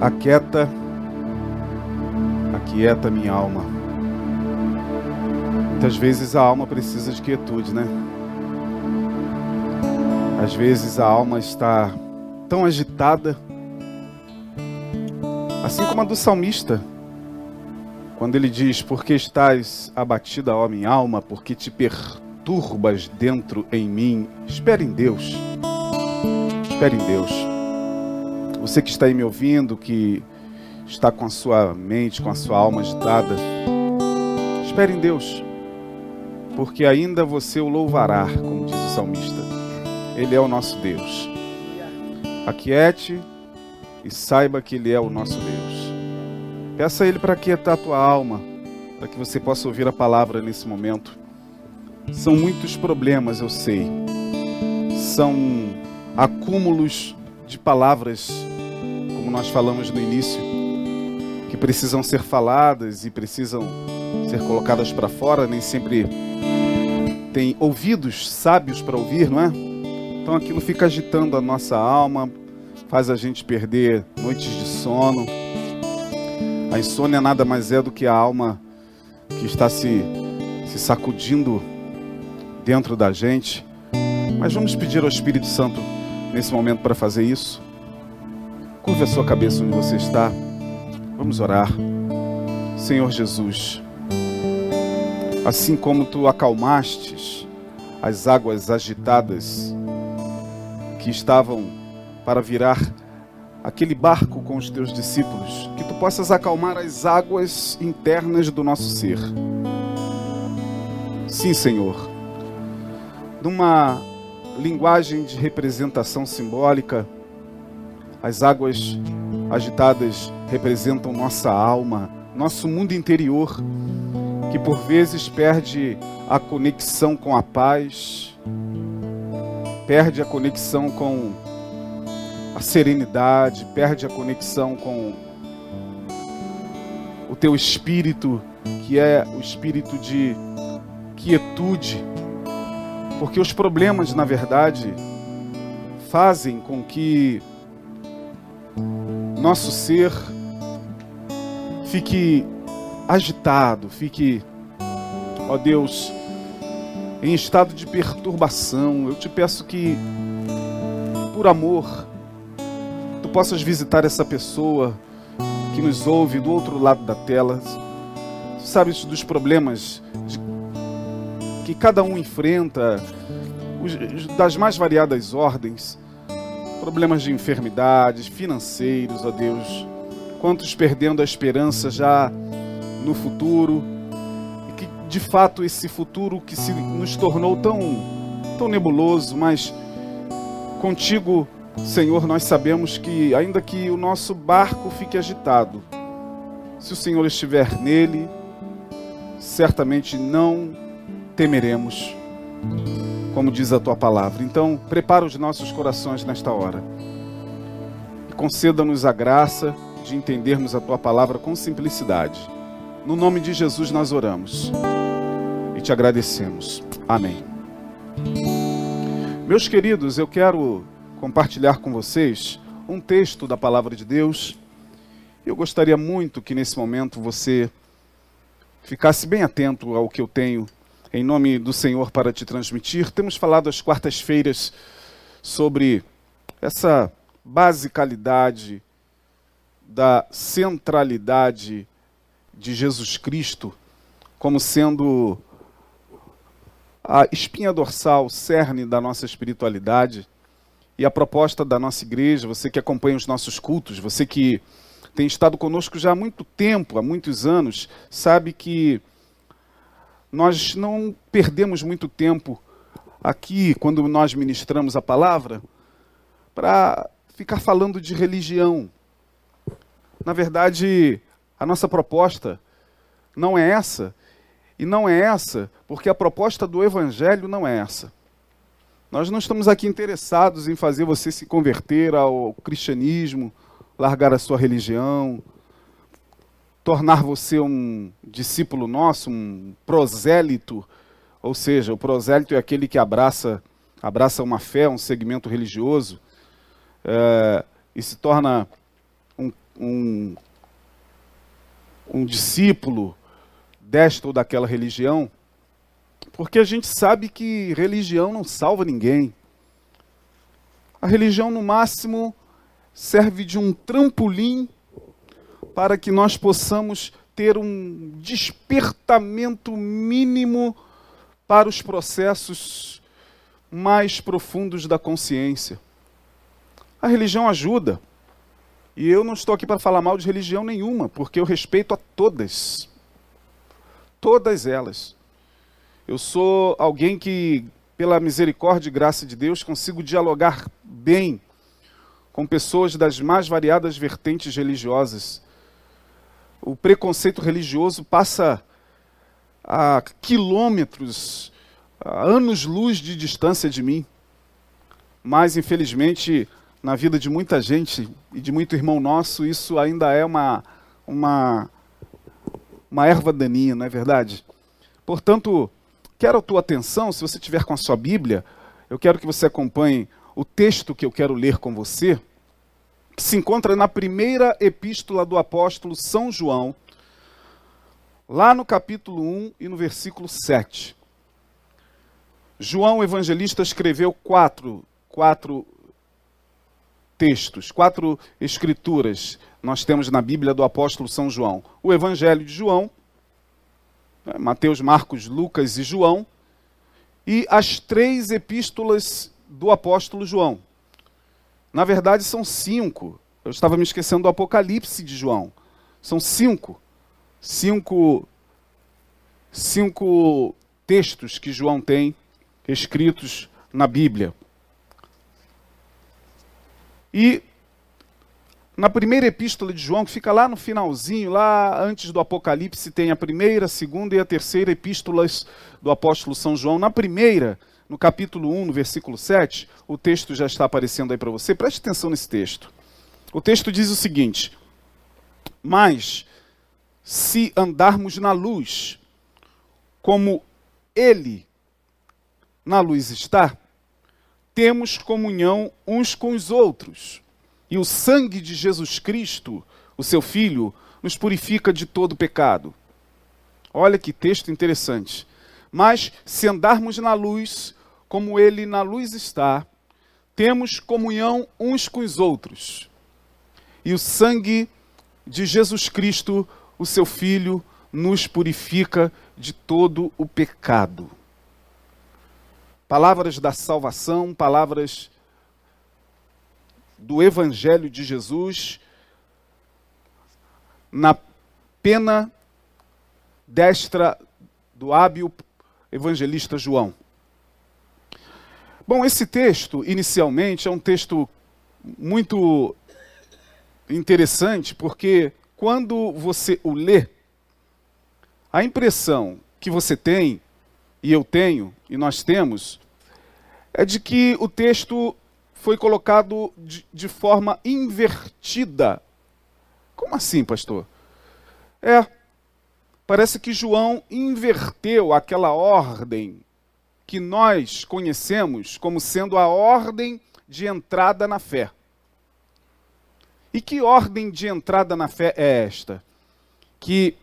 Aquieta, aquieta minha alma. Muitas vezes a alma precisa de quietude, né? Às vezes a alma está tão agitada, assim como a do salmista, quando ele diz: Porque estás abatida, ó minha alma, porque te perturbas dentro em mim. Espere em Deus. Espere em Deus. Você que está aí me ouvindo, que está com a sua mente, com a sua alma agitada, espere em Deus, porque ainda você o louvará, como diz o salmista. Ele é o nosso Deus. Aquiete e saiba que Ele é o nosso Deus. Peça a Ele para aquietar a tua alma, para que você possa ouvir a palavra nesse momento. São muitos problemas, eu sei. São acúmulos de palavras, como nós falamos no início, que precisam ser faladas e precisam ser colocadas para fora, nem sempre tem ouvidos sábios para ouvir, não é? Então aquilo fica agitando a nossa alma, faz a gente perder noites de sono. A insônia nada mais é do que a alma que está se, se sacudindo dentro da gente. Mas vamos pedir ao Espírito Santo nesse momento para fazer isso. Curva a sua cabeça onde você está. Vamos orar. Senhor Jesus, assim como tu acalmastes as águas agitadas que estavam para virar aquele barco com os teus discípulos, que tu possas acalmar as águas internas do nosso ser. Sim, Senhor. Numa linguagem de representação simbólica, as águas agitadas representam nossa alma, nosso mundo interior, que por vezes perde a conexão com a paz, perde a conexão com a serenidade, perde a conexão com o teu espírito, que é o espírito de quietude, porque os problemas, na verdade, fazem com que nosso ser fique agitado, fique, ó Deus, em estado de perturbação. Eu te peço que, por amor, tu possas visitar essa pessoa que nos ouve do outro lado da tela. Tu sabes dos problemas que cada um enfrenta, das mais variadas ordens problemas de enfermidades, financeiros, ó Deus. Quantos perdendo a esperança já no futuro, e que de fato esse futuro que se nos tornou tão, tão nebuloso, mas contigo, Senhor, nós sabemos que, ainda que o nosso barco fique agitado, se o Senhor estiver nele, certamente não temeremos como diz a tua palavra. Então, prepara os nossos corações nesta hora. E conceda-nos a graça de entendermos a tua palavra com simplicidade. No nome de Jesus nós oramos e te agradecemos. Amém. Meus queridos, eu quero compartilhar com vocês um texto da palavra de Deus. Eu gostaria muito que nesse momento você ficasse bem atento ao que eu tenho em nome do Senhor para te transmitir. Temos falado às quartas-feiras sobre essa basicalidade da centralidade de Jesus Cristo como sendo a espinha dorsal, o cerne da nossa espiritualidade. E a proposta da nossa igreja, você que acompanha os nossos cultos, você que tem estado conosco já há muito tempo, há muitos anos, sabe que nós não perdemos muito tempo aqui, quando nós ministramos a palavra, para ficar falando de religião. Na verdade, a nossa proposta não é essa, e não é essa porque a proposta do Evangelho não é essa. Nós não estamos aqui interessados em fazer você se converter ao cristianismo, largar a sua religião, tornar você um discípulo nosso, um prosélito, ou seja, o prosélito é aquele que abraça, abraça uma fé, um segmento religioso, é, e se torna um, um, um discípulo desta ou daquela religião, porque a gente sabe que religião não salva ninguém. A religião, no máximo, serve de um trampolim para que nós possamos ter um despertamento mínimo para os processos mais profundos da consciência. A religião ajuda. E eu não estou aqui para falar mal de religião nenhuma, porque eu respeito a todas. Todas elas. Eu sou alguém que, pela misericórdia e graça de Deus, consigo dialogar bem com pessoas das mais variadas vertentes religiosas. O preconceito religioso passa a quilômetros, a anos-luz de distância de mim. Mas, infelizmente, na vida de muita gente e de muito irmão nosso, isso ainda é uma, uma, uma erva daninha, não é verdade? Portanto, quero a tua atenção, se você tiver com a sua Bíblia, eu quero que você acompanhe o texto que eu quero ler com você, que se encontra na primeira epístola do apóstolo São João, lá no capítulo 1 e no versículo 7. João Evangelista escreveu quatro, quatro textos, quatro escrituras nós temos na Bíblia do apóstolo São João. O Evangelho de João, né, Mateus, Marcos, Lucas e João, e as três epístolas do apóstolo João. Na verdade, são cinco. Eu estava me esquecendo do Apocalipse de João. São cinco. Cinco, cinco textos que João tem escritos na Bíblia. E na primeira epístola de João, que fica lá no finalzinho, lá antes do Apocalipse, tem a primeira, a segunda e a terceira epístolas do apóstolo São João. Na primeira, no capítulo 1, no versículo 7, o texto já está aparecendo aí para você. Preste atenção nesse texto. O texto diz o seguinte: Mas se andarmos na luz, como ele na luz está, temos comunhão uns com os outros. E o sangue de Jesus Cristo, o seu Filho, nos purifica de todo pecado. Olha que texto interessante. Mas se andarmos na luz, como ele na luz está, temos comunhão uns com os outros. E o sangue de Jesus Cristo, o seu Filho, nos purifica de todo o pecado palavras da salvação, palavras do Evangelho de Jesus, na pena destra do hábil evangelista João. Bom, esse texto, inicialmente, é um texto muito interessante, porque quando você o lê, a impressão que você tem e eu tenho, e nós temos, é de que o texto foi colocado de, de forma invertida. Como assim, pastor? É, parece que João inverteu aquela ordem que nós conhecemos como sendo a ordem de entrada na fé. E que ordem de entrada na fé é esta? Que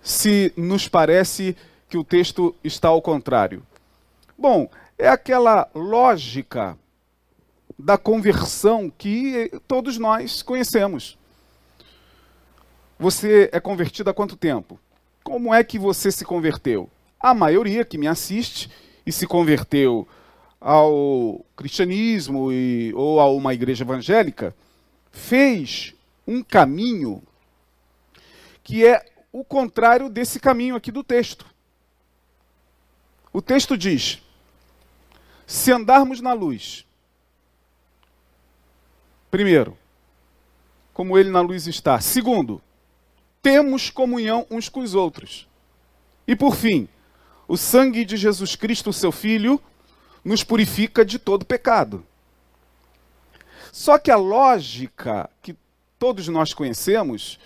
se nos parece que o texto está ao contrário? Bom, é aquela lógica da conversão que todos nós conhecemos. Você é convertido há quanto tempo? Como é que você se converteu? A maioria que me assiste e se converteu ao cristianismo e, ou a uma igreja evangélica fez um caminho que é o contrário desse caminho aqui do texto. O texto diz: se andarmos na luz, primeiro, como ele na luz está. Segundo, temos comunhão uns com os outros. E por fim, o sangue de Jesus Cristo, seu Filho, nos purifica de todo pecado. Só que a lógica que todos nós conhecemos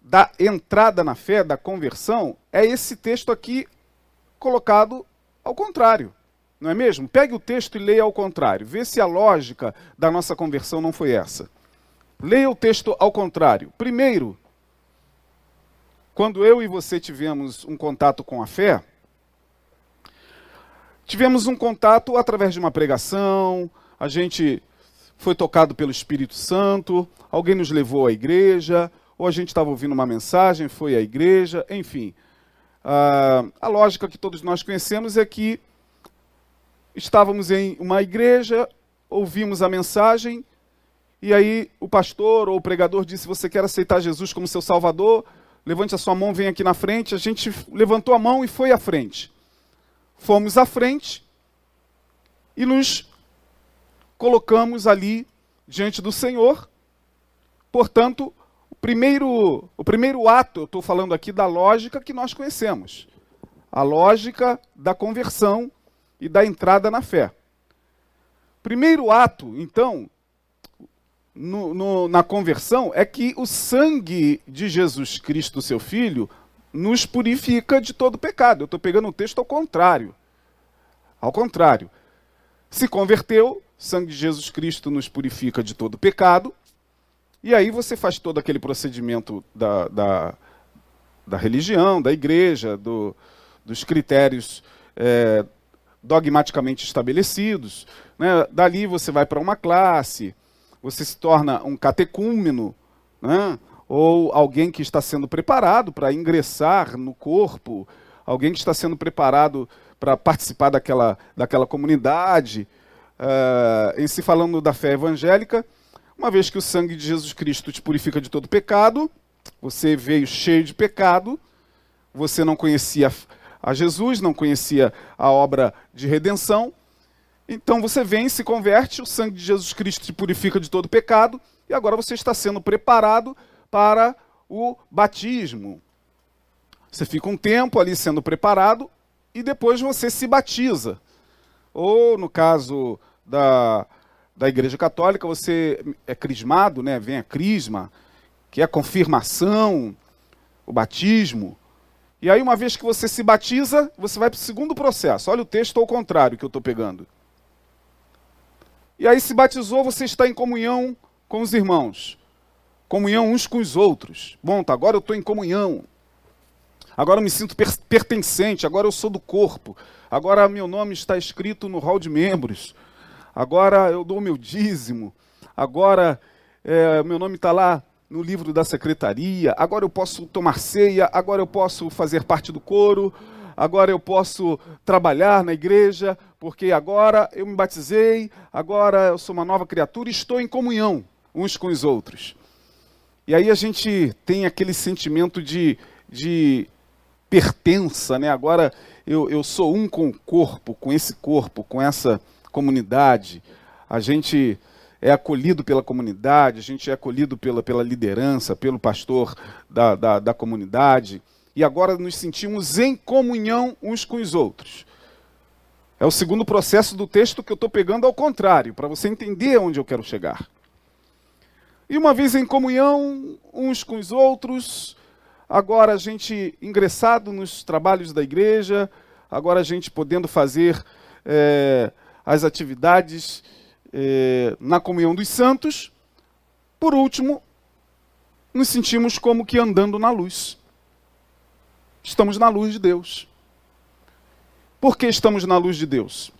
da entrada na fé, da conversão, é esse texto aqui colocado ao contrário. Não é mesmo? Pegue o texto e leia ao contrário. Vê se a lógica da nossa conversão não foi essa. Leia o texto ao contrário. Primeiro, quando eu e você tivemos um contato com a fé, tivemos um contato através de uma pregação, a gente foi tocado pelo Espírito Santo, alguém nos levou à igreja, ou a gente estava ouvindo uma mensagem, foi à igreja, enfim. Uh, a lógica que todos nós conhecemos é que estávamos em uma igreja, ouvimos a mensagem, e aí o pastor ou o pregador disse: Você quer aceitar Jesus como seu Salvador? Levante a sua mão, vem aqui na frente. A gente levantou a mão e foi à frente. Fomos à frente e nos colocamos ali diante do Senhor. Portanto, o primeiro, o primeiro ato, eu estou falando aqui da lógica que nós conhecemos. A lógica da conversão e da entrada na fé. Primeiro ato, então, no, no, na conversão é que o sangue de Jesus Cristo, seu Filho, nos purifica de todo pecado. Eu estou pegando o texto ao contrário. Ao contrário. Se converteu, sangue de Jesus Cristo nos purifica de todo pecado. E aí você faz todo aquele procedimento da, da, da religião, da igreja, do, dos critérios é, dogmaticamente estabelecidos. Né? Dali você vai para uma classe, você se torna um catecúmeno, né? Ou alguém que está sendo preparado para ingressar no corpo, alguém que está sendo preparado para participar daquela, daquela comunidade. Uh, em se falando da fé evangélica, uma vez que o sangue de Jesus Cristo te purifica de todo pecado, você veio cheio de pecado, você não conhecia a Jesus, não conhecia a obra de redenção, então você vem, se converte, o sangue de Jesus Cristo te purifica de todo pecado, e agora você está sendo preparado para o batismo. Você fica um tempo ali sendo preparado e depois você se batiza. Ou no caso da, da Igreja Católica, você é crismado, né? vem a crisma, que é a confirmação, o batismo. E aí, uma vez que você se batiza, você vai para o segundo processo. Olha o texto ao contrário que eu estou pegando. E aí se batizou, você está em comunhão com os irmãos. Comunhão uns com os outros. Bom, tá, agora eu estou em comunhão. Agora eu me sinto per pertencente, agora eu sou do corpo. Agora meu nome está escrito no hall de membros. Agora eu dou meu dízimo. Agora é, meu nome está lá no livro da secretaria. Agora eu posso tomar ceia. Agora eu posso fazer parte do coro. Agora eu posso trabalhar na igreja porque agora eu me batizei, agora eu sou uma nova criatura e estou em comunhão uns com os outros. E aí a gente tem aquele sentimento de, de pertença, né? Agora eu, eu sou um com o corpo, com esse corpo, com essa comunidade. A gente é acolhido pela comunidade, a gente é acolhido pela, pela liderança, pelo pastor da, da, da comunidade. E agora nos sentimos em comunhão uns com os outros. É o segundo processo do texto que eu estou pegando ao contrário, para você entender onde eu quero chegar. E uma vez em comunhão uns com os outros, agora a gente ingressado nos trabalhos da igreja, agora a gente podendo fazer é, as atividades é, na comunhão dos santos. Por último, nos sentimos como que andando na luz. Estamos na luz de Deus. Por que estamos na luz de Deus?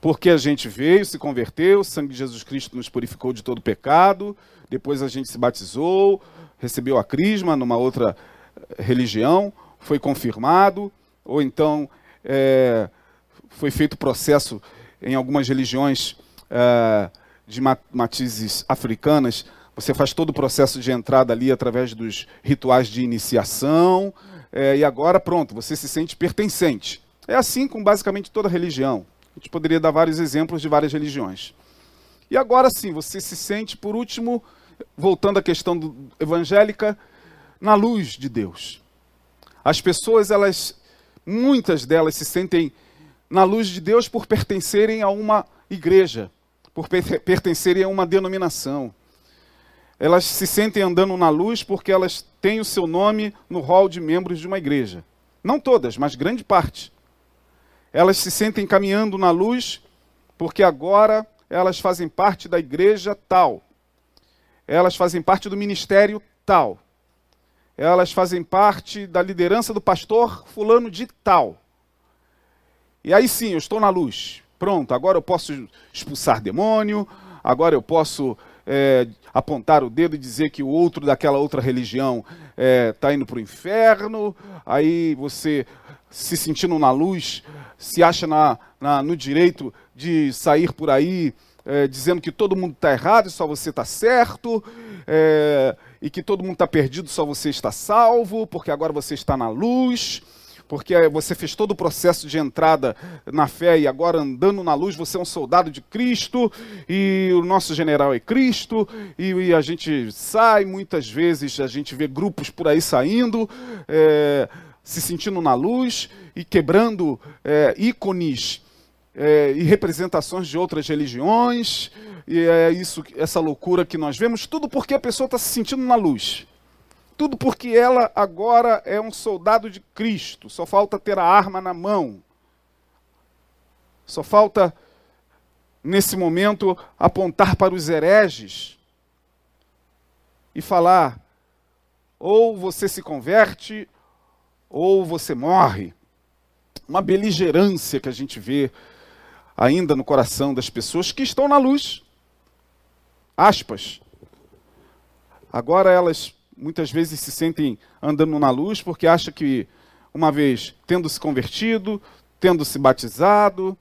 Porque a gente veio, se converteu, o sangue de Jesus Cristo nos purificou de todo pecado, depois a gente se batizou, recebeu a crisma numa outra eh, religião, foi confirmado, ou então é, foi feito processo em algumas religiões é, de matizes africanas, você faz todo o processo de entrada ali através dos rituais de iniciação, é, e agora pronto, você se sente pertencente. É assim com basicamente toda religião. A gente poderia dar vários exemplos de várias religiões. E agora sim, você se sente, por último, voltando à questão do, evangélica, na luz de Deus. As pessoas, elas, muitas delas se sentem na luz de Deus por pertencerem a uma igreja, por pertencerem a uma denominação elas se sentem andando na luz porque elas têm o seu nome no hall de membros de uma igreja. Não todas, mas grande parte. Elas se sentem caminhando na luz porque agora elas fazem parte da igreja tal. elas fazem parte do ministério tal. Elas fazem parte da liderança do pastor fulano de tal. E aí sim, eu estou na luz. Pronto, agora eu posso expulsar demônio, agora eu posso é, apontar o dedo e dizer que o outro daquela outra religião está é, tá indo para o inferno. Aí você, se sentindo na luz, se acha na, na no direito de sair por aí é, dizendo que todo mundo está errado e só você está certo, é, e que todo mundo está perdido, só você está salvo, porque agora você está na luz, porque você fez todo o processo de entrada na fé e agora andando na luz, você é um soldado de Cristo, e o nosso general é Cristo, e, e a gente sai, muitas vezes a gente vê grupos por aí saindo. É, se sentindo na luz e quebrando é, ícones é, e representações de outras religiões, e é isso, essa loucura que nós vemos, tudo porque a pessoa está se sentindo na luz. Tudo porque ela agora é um soldado de Cristo, só falta ter a arma na mão. Só falta, nesse momento, apontar para os hereges e falar: ou você se converte, ou você morre. Uma beligerância que a gente vê ainda no coração das pessoas que estão na luz. Aspas. Agora elas muitas vezes se sentem andando na luz porque acham que, uma vez tendo se convertido, tendo se batizado,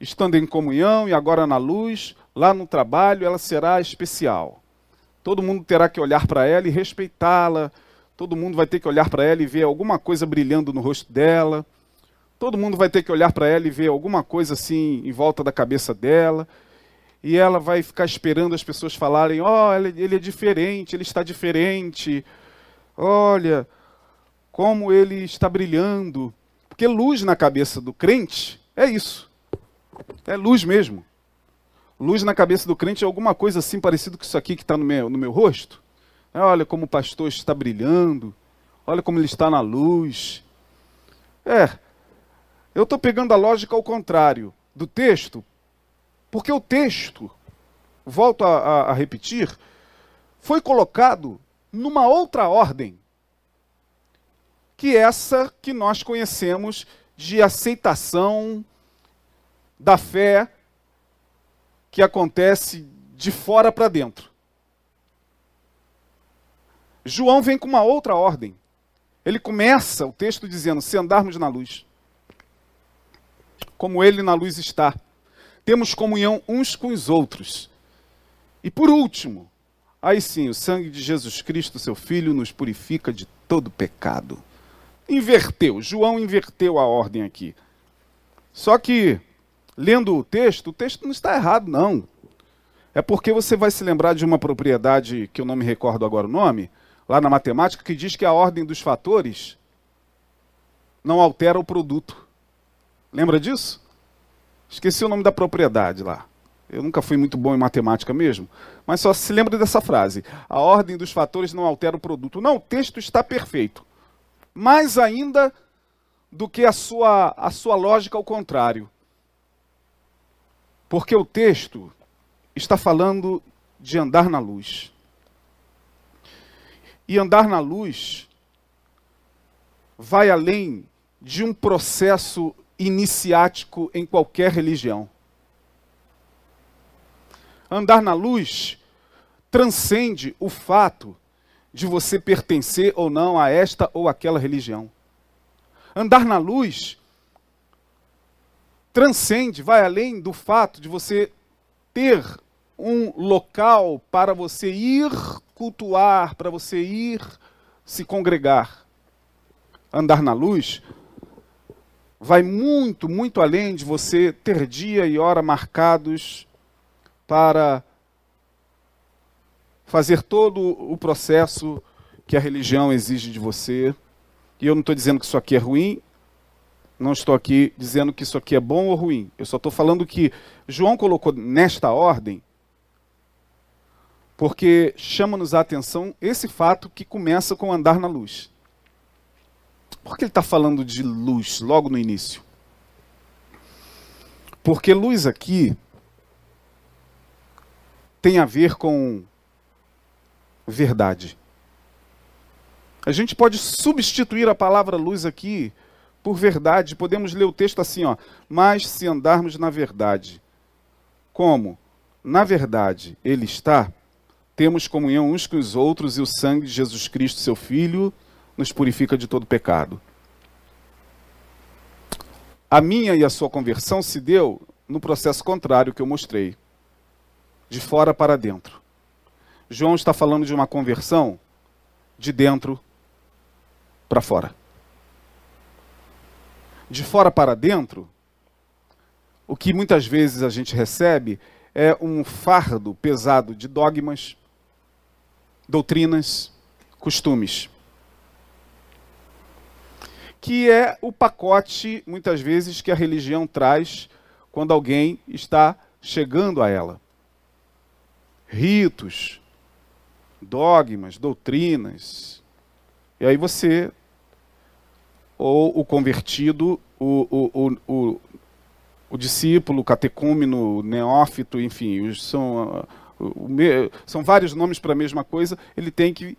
estando em comunhão e agora na luz, lá no trabalho ela será especial. Todo mundo terá que olhar para ela e respeitá-la. Todo mundo vai ter que olhar para ela e ver alguma coisa brilhando no rosto dela. Todo mundo vai ter que olhar para ela e ver alguma coisa assim em volta da cabeça dela. E ela vai ficar esperando as pessoas falarem: Ó, ele é diferente, ele está diferente. Olha, como ele está brilhando. Porque luz na cabeça do crente é isso. É luz mesmo. Luz na cabeça do crente é alguma coisa assim parecido com isso aqui que está no meu, no meu rosto. Olha como o pastor está brilhando. Olha como ele está na luz. É, eu estou pegando a lógica ao contrário do texto, porque o texto, volto a, a, a repetir, foi colocado numa outra ordem, que essa que nós conhecemos de aceitação da fé que acontece de fora para dentro. João vem com uma outra ordem. Ele começa o texto dizendo: se andarmos na luz como ele na luz está. Temos comunhão uns com os outros. E por último, aí sim, o sangue de Jesus Cristo, seu Filho, nos purifica de todo pecado. Inverteu, João inverteu a ordem aqui. Só que, lendo o texto, o texto não está errado, não. É porque você vai se lembrar de uma propriedade que eu não me recordo agora o nome, lá na matemática, que diz que a ordem dos fatores não altera o produto. Lembra disso? Esqueci o nome da propriedade lá. Eu nunca fui muito bom em matemática mesmo, mas só se lembra dessa frase. A ordem dos fatores não altera o produto. Não, o texto está perfeito. Mais ainda do que a sua, a sua lógica ao contrário. Porque o texto está falando de andar na luz. E andar na luz vai além de um processo iniciático em qualquer religião. Andar na luz transcende o fato de você pertencer ou não a esta ou aquela religião. Andar na luz transcende, vai além do fato de você ter um local para você ir cultuar, para você ir se congregar. Andar na luz vai muito, muito além de você ter dia e hora marcados para fazer todo o processo que a religião exige de você. E eu não estou dizendo que isso aqui é ruim, não estou aqui dizendo que isso aqui é bom ou ruim. Eu só estou falando que João colocou nesta ordem porque chama-nos a atenção esse fato que começa com andar na luz. Por que ele está falando de luz logo no início? Porque luz aqui tem a ver com verdade. A gente pode substituir a palavra luz aqui por verdade. Podemos ler o texto assim, ó. Mas se andarmos na verdade, como na verdade ele está, temos comunhão uns com os outros e o sangue de Jesus Cristo, seu Filho, nos purifica de todo pecado. A minha e a sua conversão se deu no processo contrário que eu mostrei, de fora para dentro. João está falando de uma conversão de dentro para fora. De fora para dentro, o que muitas vezes a gente recebe é um fardo pesado de dogmas, doutrinas, costumes. Que é o pacote, muitas vezes, que a religião traz quando alguém está chegando a ela. Ritos, dogmas, doutrinas. E aí você, ou o convertido, o, o, o, o, discípulo, o catecúmeno, neófito, enfim, são são vários nomes para a mesma coisa, ele tem que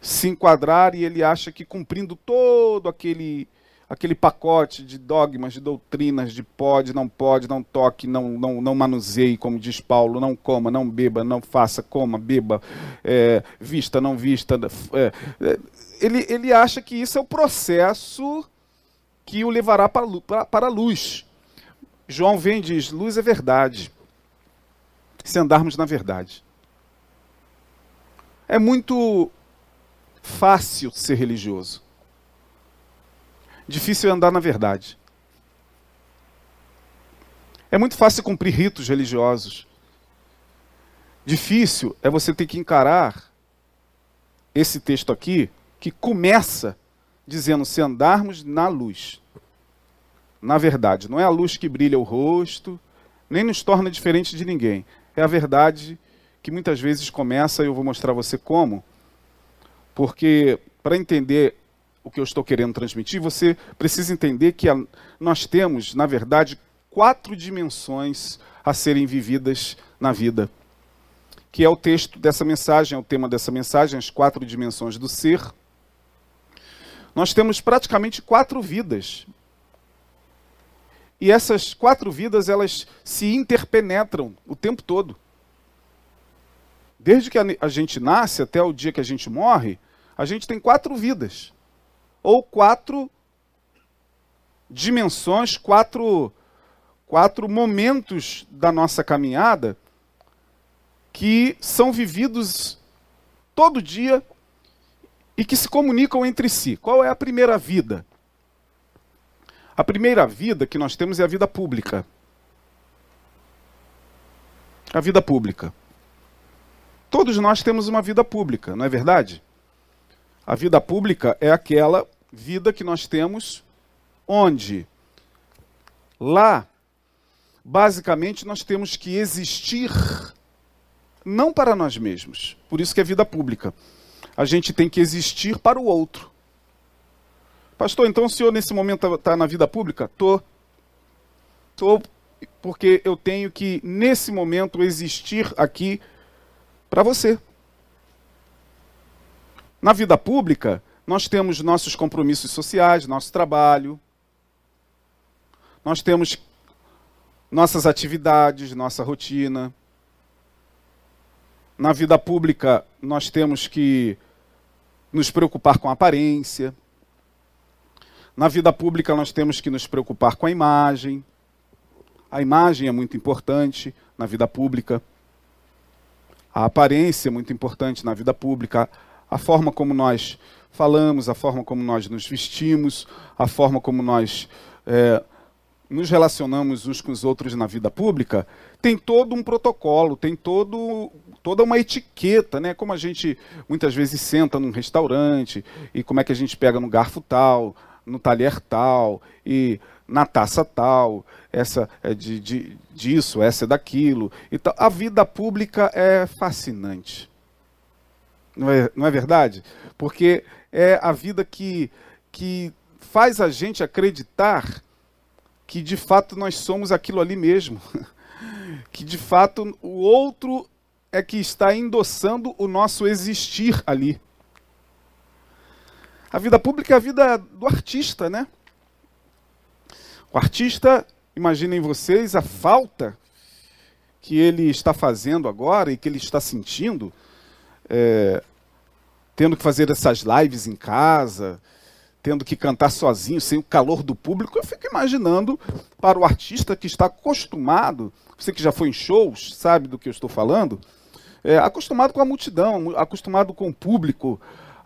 se enquadrar e ele acha que cumprindo todo aquele aquele pacote de dogmas, de doutrinas, de pode, não pode, não toque, não, não, não manuseie, como diz Paulo, não coma, não beba, não faça, coma, beba, é, vista, não vista. É, é, ele, ele acha que isso é o processo que o levará para, para, para a luz. João vem e diz: luz é verdade se andarmos na verdade. É muito fácil ser religioso. Difícil é andar na verdade. É muito fácil cumprir ritos religiosos. Difícil é você ter que encarar esse texto aqui, que começa dizendo: se andarmos na luz. Na verdade, não é a luz que brilha o rosto, nem nos torna diferente de ninguém. É a verdade que muitas vezes começa, e eu vou mostrar você como, porque para entender o que eu estou querendo transmitir, você precisa entender que a, nós temos, na verdade, quatro dimensões a serem vividas na vida. Que é o texto dessa mensagem, é o tema dessa mensagem, as quatro dimensões do ser. Nós temos praticamente quatro vidas. E essas quatro vidas, elas se interpenetram o tempo todo. Desde que a gente nasce até o dia que a gente morre, a gente tem quatro vidas. Ou quatro dimensões, quatro, quatro momentos da nossa caminhada que são vividos todo dia e que se comunicam entre si. Qual é a primeira vida? A primeira vida que nós temos é a vida pública. A vida pública. Todos nós temos uma vida pública, não é verdade? A vida pública é aquela vida que nós temos onde lá basicamente nós temos que existir não para nós mesmos. Por isso que é vida pública. A gente tem que existir para o outro. Pastor, então o senhor nesse momento está tá na vida pública? Estou. Estou porque eu tenho que, nesse momento, existir aqui para você. Na vida pública, nós temos nossos compromissos sociais, nosso trabalho, nós temos nossas atividades, nossa rotina. Na vida pública, nós temos que nos preocupar com a aparência. Na vida pública, nós temos que nos preocupar com a imagem. A imagem é muito importante na vida pública. A aparência é muito importante na vida pública. A forma como nós falamos, a forma como nós nos vestimos, a forma como nós é, nos relacionamos uns com os outros na vida pública, tem todo um protocolo, tem todo, toda uma etiqueta, né? Como a gente muitas vezes senta num restaurante e como é que a gente pega no garfo tal, no talher tal e na taça tal, essa é de, de, disso, essa é daquilo. Então, a vida pública é fascinante. Não é, não é verdade? Porque é a vida que, que faz a gente acreditar que de fato nós somos aquilo ali mesmo. que de fato o outro é que está endossando o nosso existir ali. A vida pública é a vida do artista, né? O artista, imaginem vocês a falta que ele está fazendo agora e que ele está sentindo, é, tendo que fazer essas lives em casa, tendo que cantar sozinho, sem o calor do público. Eu fico imaginando para o artista que está acostumado, você que já foi em shows, sabe do que eu estou falando, é, acostumado com a multidão, acostumado com o público,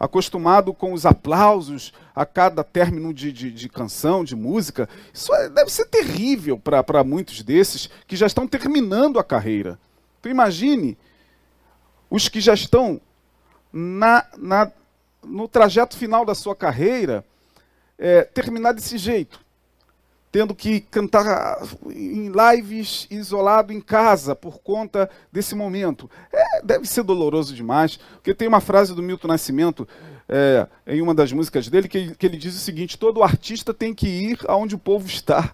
acostumado com os aplausos a cada término de, de, de canção, de música. Isso é, deve ser terrível para muitos desses que já estão terminando a carreira. Então imagine os que já estão na, na, no trajeto final da sua carreira é, terminar desse jeito tendo que cantar em lives isolado em casa por conta desse momento. É, deve ser doloroso demais, porque tem uma frase do Milton Nascimento é, em uma das músicas dele que, que ele diz o seguinte: todo artista tem que ir aonde o povo está.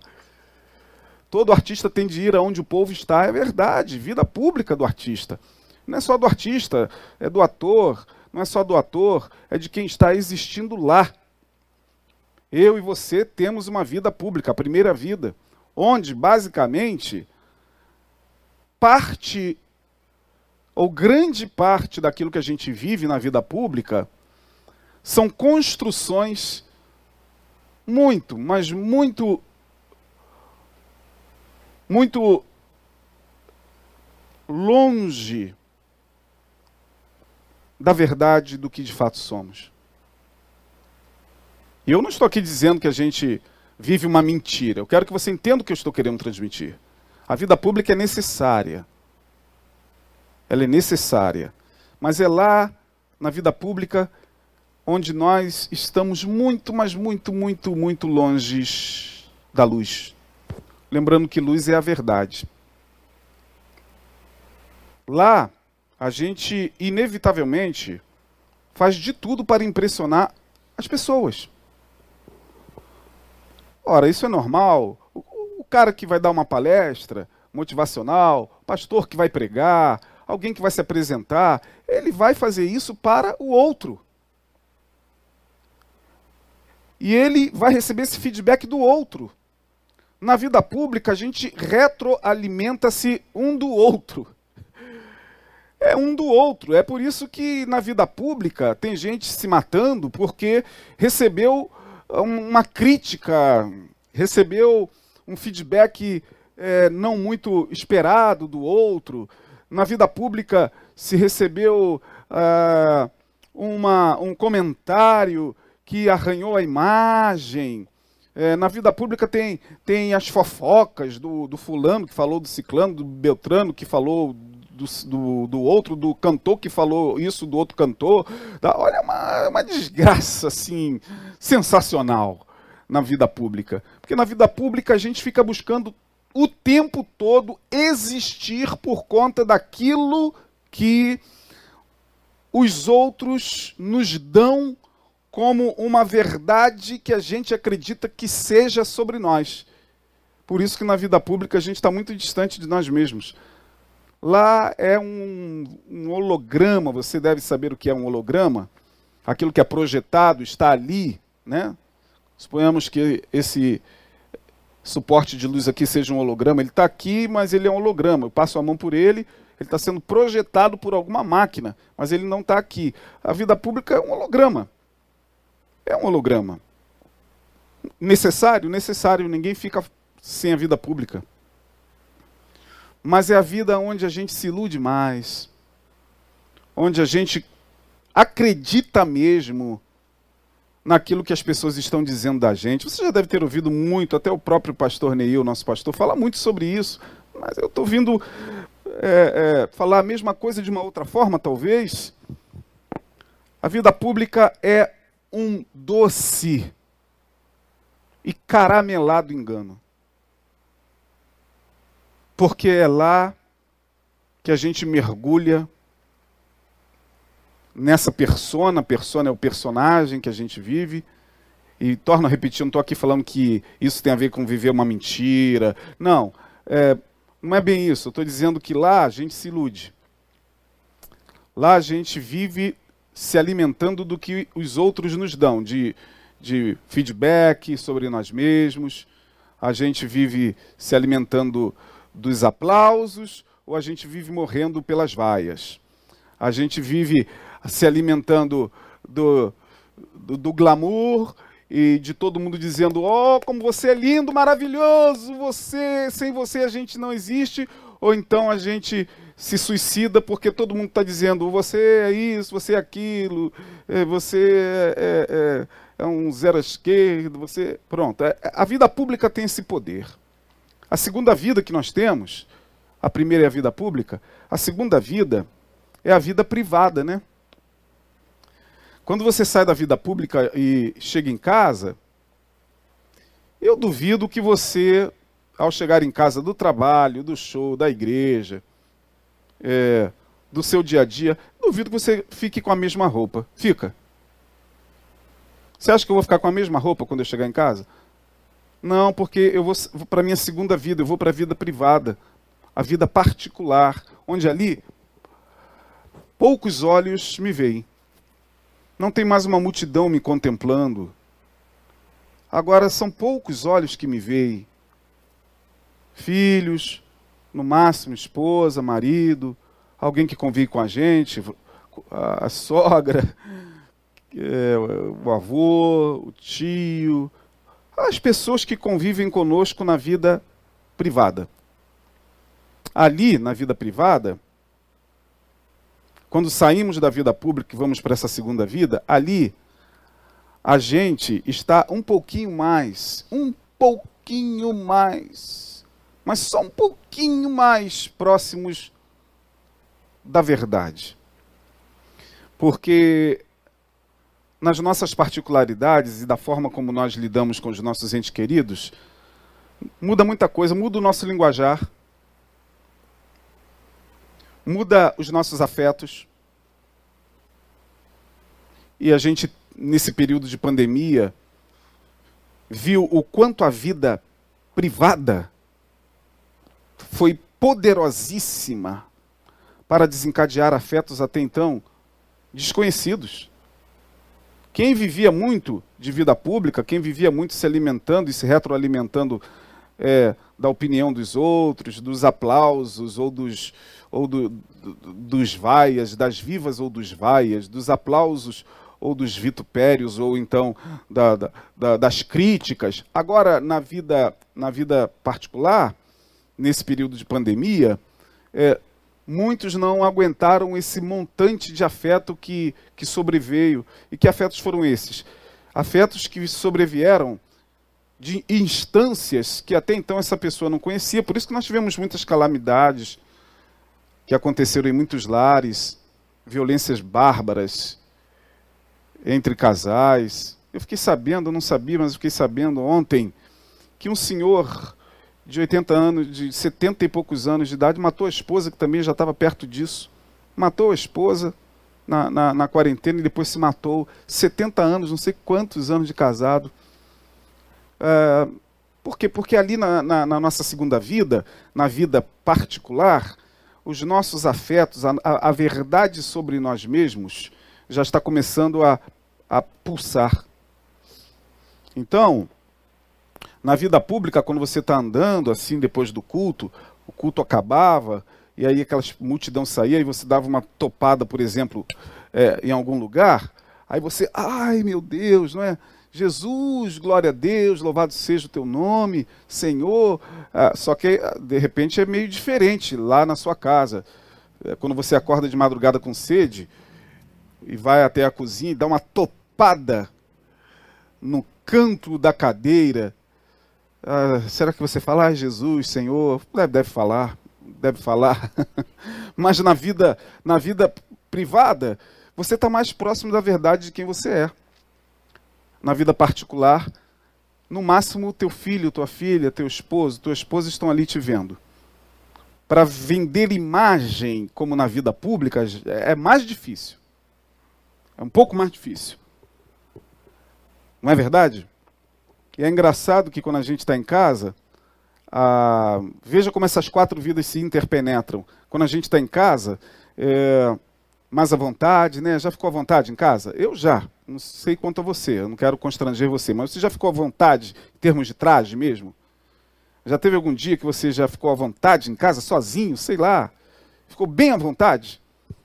Todo artista tem de ir aonde o povo está. É verdade, vida pública do artista. Não é só do artista, é do ator, não é só do ator, é de quem está existindo lá eu e você temos uma vida pública, a primeira vida, onde basicamente parte ou grande parte daquilo que a gente vive na vida pública são construções muito, mas muito muito longe da verdade do que de fato somos. E eu não estou aqui dizendo que a gente vive uma mentira. Eu quero que você entenda o que eu estou querendo transmitir. A vida pública é necessária. Ela é necessária. Mas é lá, na vida pública, onde nós estamos muito, mas muito, muito, muito longe da luz. Lembrando que luz é a verdade. Lá, a gente, inevitavelmente, faz de tudo para impressionar as pessoas. Ora, isso é normal. O, o cara que vai dar uma palestra motivacional, pastor que vai pregar, alguém que vai se apresentar, ele vai fazer isso para o outro. E ele vai receber esse feedback do outro. Na vida pública, a gente retroalimenta-se um do outro. É um do outro. É por isso que na vida pública tem gente se matando porque recebeu uma crítica, recebeu um feedback é, não muito esperado do outro. Na vida pública se recebeu uh, uma, um comentário que arranhou a imagem. É, na vida pública tem, tem as fofocas do, do fulano que falou do ciclano, do Beltrano que falou do, do, do, outro, do cantor que falou isso do outro cantor. Da, olha, uma, uma desgraça assim, sensacional na vida pública. Porque na vida pública a gente fica buscando o tempo todo existir por conta daquilo que os outros nos dão como uma verdade que a gente acredita que seja sobre nós. Por isso que na vida pública a gente está muito distante de nós mesmos. Lá é um, um, holograma, você deve saber o que é um holograma. Aquilo que é projetado está ali, né? Suponhamos que esse suporte de luz aqui seja um holograma. Ele está aqui, mas ele é um holograma. Eu passo a mão por ele, ele está sendo projetado por alguma máquina, mas ele não está aqui. A vida pública é um holograma. É um holograma. Necessário? Necessário. Ninguém fica sem a vida pública mas é a vida onde a gente se ilude mais, onde a gente acredita mesmo naquilo que as pessoas estão dizendo da gente. Você já deve ter ouvido muito, até o próprio pastor Neil, nosso pastor, fala muito sobre isso, mas eu estou vindo é, é, falar a mesma coisa de uma outra forma, talvez. A vida pública é um doce e caramelado engano porque é lá que a gente mergulha nessa persona, persona é o personagem que a gente vive. E torno a repetir, não estou aqui falando que isso tem a ver com viver uma mentira. Não, é, não é bem isso. Estou dizendo que lá a gente se ilude. Lá a gente vive se alimentando do que os outros nos dão, de, de feedback sobre nós mesmos. A gente vive se alimentando dos aplausos ou a gente vive morrendo pelas vaias. A gente vive se alimentando do, do, do glamour e de todo mundo dizendo: "Oh, como você é lindo, maravilhoso, você, sem você a gente não existe", ou então a gente se suicida porque todo mundo está dizendo você é isso, você é aquilo, é, você é, é, é, é um zero à esquerda, você. Pronto. É, a vida pública tem esse poder. A segunda vida que nós temos, a primeira é a vida pública, a segunda vida é a vida privada, né? Quando você sai da vida pública e chega em casa, eu duvido que você, ao chegar em casa do trabalho, do show, da igreja, é, do seu dia a dia, duvido que você fique com a mesma roupa. Fica. Você acha que eu vou ficar com a mesma roupa quando eu chegar em casa? Não, porque eu vou, para a minha segunda vida, eu vou para a vida privada, a vida particular, onde ali poucos olhos me veem. Não tem mais uma multidão me contemplando. Agora são poucos olhos que me veem. Filhos, no máximo esposa, marido, alguém que convive com a gente, a sogra, é, o avô, o tio, as pessoas que convivem conosco na vida privada. Ali, na vida privada, quando saímos da vida pública e vamos para essa segunda vida, ali a gente está um pouquinho mais, um pouquinho mais mas só um pouquinho mais próximos da verdade. Porque nas nossas particularidades e da forma como nós lidamos com os nossos entes queridos, muda muita coisa, muda o nosso linguajar, muda os nossos afetos. E a gente, nesse período de pandemia, viu o quanto a vida privada foi poderosíssima para desencadear afetos até então desconhecidos. Quem vivia muito de vida pública, quem vivia muito se alimentando e se retroalimentando é, da opinião dos outros, dos aplausos ou dos, ou do, do, dos vaias, das vivas ou dos vaias, dos aplausos ou dos vitupérios, ou então da, da, das críticas. Agora, na vida, na vida particular, nesse período de pandemia, é, muitos não aguentaram esse montante de afeto que, que sobreveio. E que afetos foram esses? Afetos que sobrevieram de instâncias que até então essa pessoa não conhecia. Por isso que nós tivemos muitas calamidades que aconteceram em muitos lares, violências bárbaras entre casais. Eu fiquei sabendo, não sabia, mas fiquei sabendo ontem que um senhor de 80 anos, de 70 e poucos anos de idade, matou a esposa, que também já estava perto disso. Matou a esposa na, na, na, quarentena e depois se matou. 70 anos, não sei quantos anos de casado. É, por quê? Porque ali na, na, na, nossa segunda vida, na vida particular, os nossos afetos, a, a, a verdade sobre nós mesmos, já está começando a, a pulsar. Então, na vida pública, quando você está andando assim depois do culto, o culto acabava, e aí aquela multidão saía e você dava uma topada, por exemplo, é, em algum lugar, aí você, ai meu Deus, não é? Jesus, glória a Deus, louvado seja o teu nome, Senhor. Ah, só que de repente é meio diferente lá na sua casa. É, quando você acorda de madrugada com sede e vai até a cozinha e dá uma topada no canto da cadeira ah, será que você fala, ah, Jesus, Senhor? Deve, deve falar, deve falar. Mas na vida, na vida privada, você está mais próximo da verdade de quem você é. Na vida particular, no máximo, teu filho, tua filha, teu esposo, tua esposa estão ali te vendo. Para vender imagem, como na vida pública, é mais difícil. É um pouco mais difícil. Não é verdade? E é engraçado que quando a gente está em casa, veja como essas quatro vidas se interpenetram. Quando a gente está em casa, é, mais à vontade, né? Já ficou à vontade em casa? Eu já. Não sei quanto a você, eu não quero constranger você, mas você já ficou à vontade em termos de traje mesmo? Já teve algum dia que você já ficou à vontade em casa, sozinho, sei lá? Ficou bem à vontade?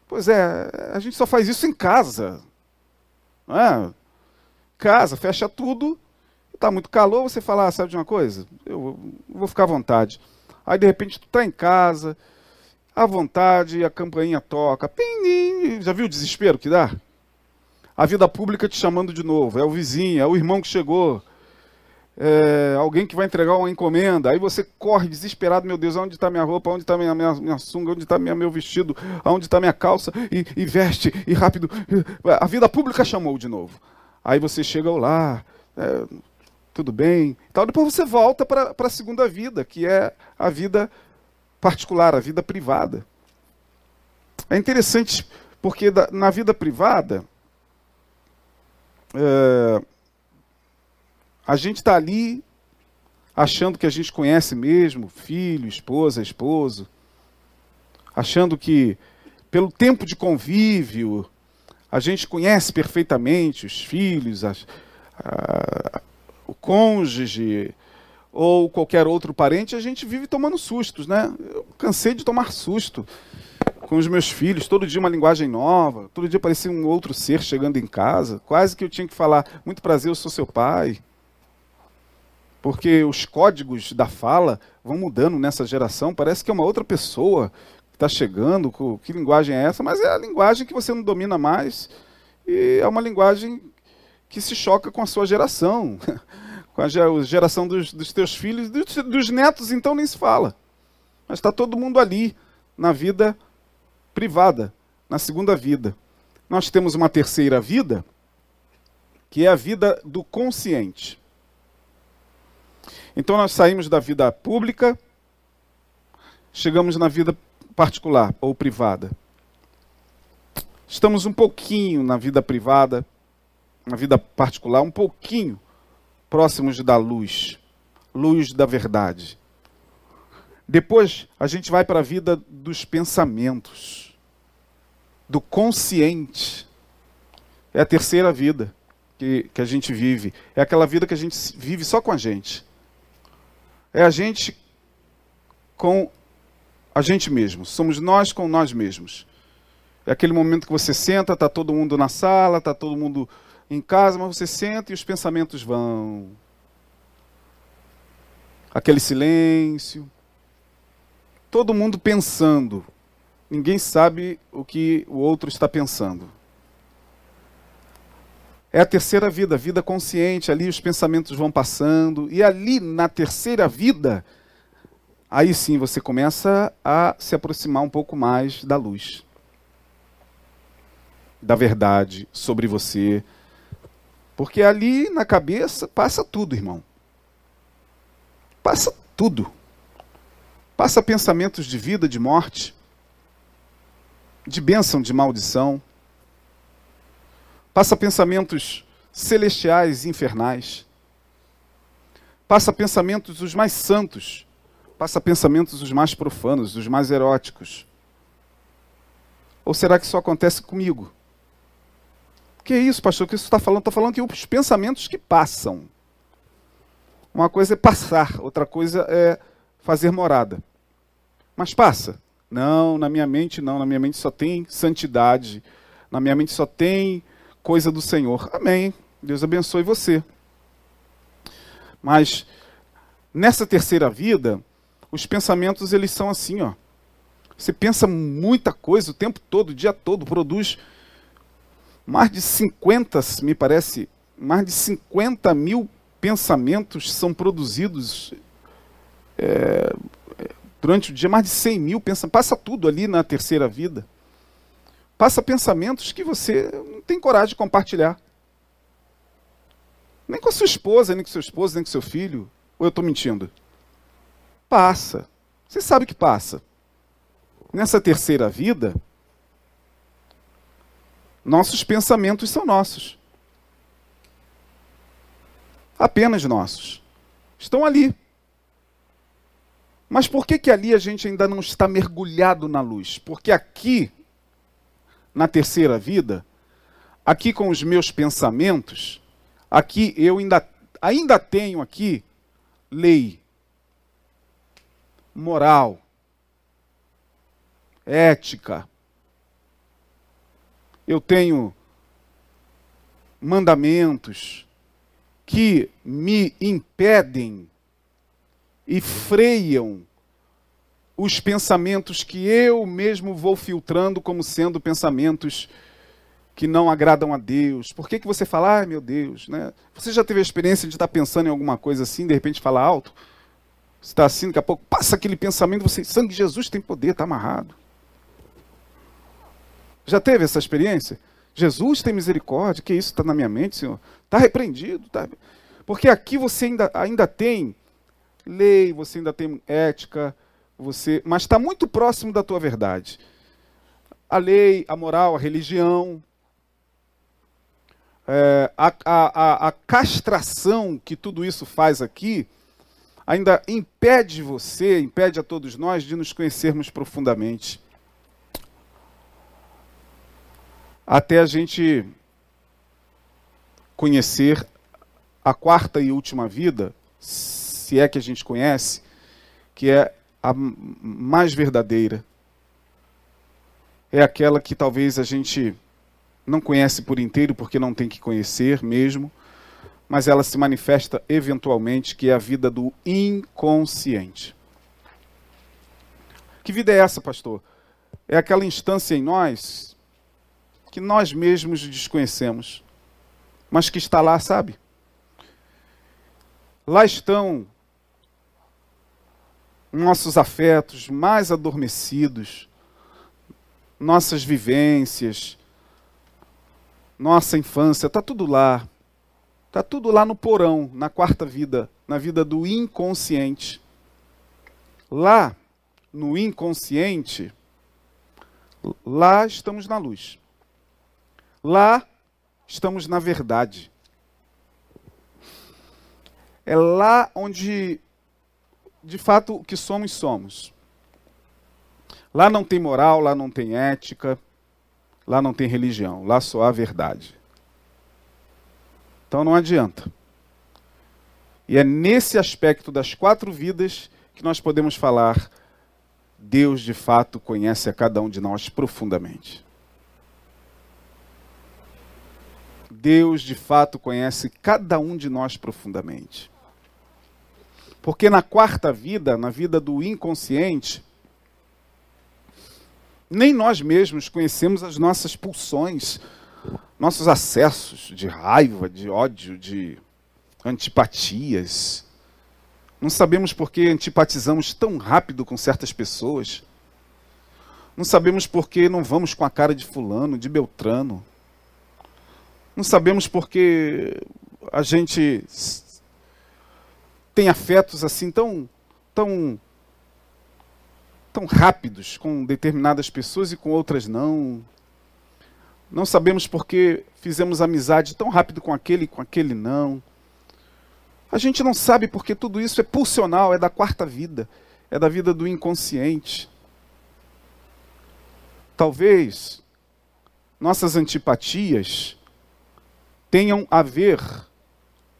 Pois é, a gente só faz isso em casa. Não é? Casa, fecha tudo, está muito calor, você fala, ah, sabe de uma coisa? Eu vou ficar à vontade. Aí de repente tu está em casa, à vontade, a campainha toca. Já viu o desespero que dá? A vida pública te chamando de novo, é o vizinho, é o irmão que chegou, é alguém que vai entregar uma encomenda. Aí você corre desesperado, meu Deus, onde está minha roupa, onde está minha, minha, minha, sunga, onde está meu vestido, onde está minha calça, e, e veste, e rápido. A vida pública chamou de novo. Aí você chega lá, é, tudo bem. Então, depois você volta para a segunda vida, que é a vida particular, a vida privada. É interessante porque da, na vida privada, é, a gente está ali achando que a gente conhece mesmo, filho, esposa, esposo, achando que pelo tempo de convívio a gente conhece perfeitamente os filhos, as, a, o cônjuge ou qualquer outro parente, a gente vive tomando sustos, né? Eu cansei de tomar susto com os meus filhos, todo dia uma linguagem nova, todo dia parecia um outro ser chegando em casa, quase que eu tinha que falar, muito prazer, eu sou seu pai. Porque os códigos da fala vão mudando nessa geração, parece que é uma outra pessoa que está chegando, que linguagem é essa? Mas é a linguagem que você não domina mais, e é uma linguagem que se choca com a sua geração, com a geração dos, dos teus filhos, dos, dos netos, então nem se fala. Mas está todo mundo ali, na vida privada, na segunda vida. Nós temos uma terceira vida, que é a vida do consciente. Então nós saímos da vida pública, chegamos na vida particular ou privada. Estamos um pouquinho na vida privada, na vida particular, um pouquinho próximos da luz, luz da verdade. Depois a gente vai para a vida dos pensamentos, do consciente. É a terceira vida que, que a gente vive. É aquela vida que a gente vive só com a gente. É a gente com a gente mesmo. Somos nós com nós mesmos. É aquele momento que você senta, está todo mundo na sala, está todo mundo em casa, mas você senta e os pensamentos vão. Aquele silêncio. Todo mundo pensando. Ninguém sabe o que o outro está pensando. É a terceira vida, a vida consciente, ali os pensamentos vão passando, e ali na terceira vida, aí sim você começa a se aproximar um pouco mais da luz, da verdade sobre você, porque ali na cabeça passa tudo, irmão. Passa tudo. Passa pensamentos de vida, de morte, de bênção, de maldição. Passa pensamentos celestiais e infernais. Passa pensamentos os mais santos. Passa pensamentos os mais profanos, os mais eróticos. Ou será que isso acontece comigo? Que isso, pastor? O que isso está falando? Está falando que os pensamentos que passam. Uma coisa é passar, outra coisa é fazer morada. Mas passa. Não, na minha mente não. Na minha mente só tem santidade. Na minha mente só tem coisa do Senhor. Amém. Deus abençoe você. Mas nessa terceira vida, os pensamentos eles são assim, ó. Você pensa muita coisa o tempo todo, o dia todo, produz mais de 50, me parece, mais de 50 mil pensamentos são produzidos é, durante o dia, mais de 100 mil pensamentos. Passa tudo ali na terceira vida. Passa pensamentos que você não tem coragem de compartilhar. Nem com a sua esposa, nem com seu esposo, nem com seu filho. Ou eu estou mentindo? Passa. Você sabe que passa. Nessa terceira vida, nossos pensamentos são nossos. Apenas nossos. Estão ali. Mas por que, que ali a gente ainda não está mergulhado na luz? Porque aqui, na terceira vida, aqui com os meus pensamentos, aqui eu ainda, ainda tenho aqui lei, moral, ética. Eu tenho mandamentos que me impedem e freiam os pensamentos que eu mesmo vou filtrando como sendo pensamentos que não agradam a Deus. Por que, que você fala, ai meu Deus, né? Você já teve a experiência de estar pensando em alguma coisa assim, de repente falar alto? Você está assim, daqui a pouco passa aquele pensamento, você, sangue de Jesus tem poder, está amarrado. Já teve essa experiência? Jesus tem misericórdia, que isso está na minha mente, Senhor? Está repreendido. Tá... Porque aqui você ainda, ainda tem lei, você ainda tem ética, você, mas está muito próximo da tua verdade. A lei, a moral, a religião, é, a, a, a, a castração que tudo isso faz aqui ainda impede você, impede a todos nós de nos conhecermos profundamente. Até a gente conhecer a quarta e última vida, se é que a gente conhece, que é a mais verdadeira. É aquela que talvez a gente não conhece por inteiro porque não tem que conhecer mesmo, mas ela se manifesta eventualmente, que é a vida do inconsciente. Que vida é essa, pastor? É aquela instância em nós que nós mesmos desconhecemos, mas que está lá, sabe? Lá estão nossos afetos mais adormecidos, nossas vivências, nossa infância, está tudo lá. Está tudo lá no porão, na quarta vida, na vida do inconsciente. Lá, no inconsciente, lá estamos na luz. Lá estamos na verdade. É lá onde, de fato, o que somos, somos. Lá não tem moral, lá não tem ética, lá não tem religião, lá só há verdade. Então não adianta. E é nesse aspecto das quatro vidas que nós podemos falar: Deus de fato conhece a cada um de nós profundamente. Deus de fato conhece cada um de nós profundamente. Porque na quarta vida, na vida do inconsciente, nem nós mesmos conhecemos as nossas pulsões, nossos acessos de raiva, de ódio, de antipatias. Não sabemos por que antipatizamos tão rápido com certas pessoas. Não sabemos por que não vamos com a cara de fulano, de Beltrano. Não sabemos por que a gente tem afetos assim tão tão tão rápidos com determinadas pessoas e com outras não. Não sabemos por que fizemos amizade tão rápido com aquele e com aquele não. A gente não sabe porque tudo isso é pulsional, é da quarta vida, é da vida do inconsciente. Talvez nossas antipatias tenham a ver,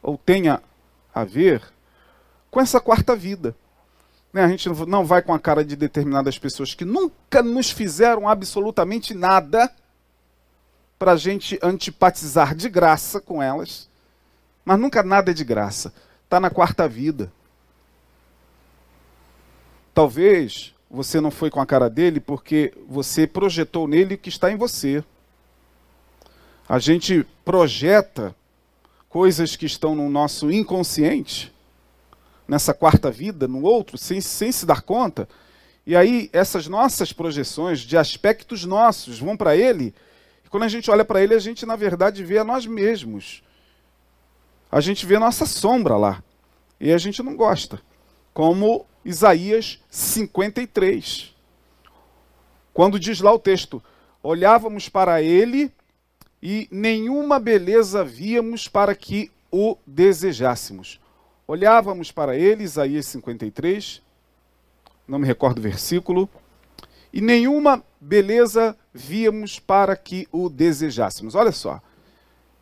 ou tenha a ver, com essa quarta vida. Né? A gente não vai com a cara de determinadas pessoas que nunca nos fizeram absolutamente nada para a gente antipatizar de graça com elas, mas nunca nada é de graça. Está na quarta vida. Talvez você não foi com a cara dele porque você projetou nele o que está em você. A gente projeta coisas que estão no nosso inconsciente, nessa quarta vida, no outro, sem, sem se dar conta. E aí essas nossas projeções de aspectos nossos vão para ele quando a gente olha para ele, a gente, na verdade, vê a nós mesmos. A gente vê a nossa sombra lá. E a gente não gosta. Como Isaías 53. Quando diz lá o texto: olhávamos para ele e nenhuma beleza víamos para que o desejássemos. Olhávamos para ele, Isaías 53, não me recordo o versículo, e nenhuma beleza víamos para que o desejássemos. Olha só.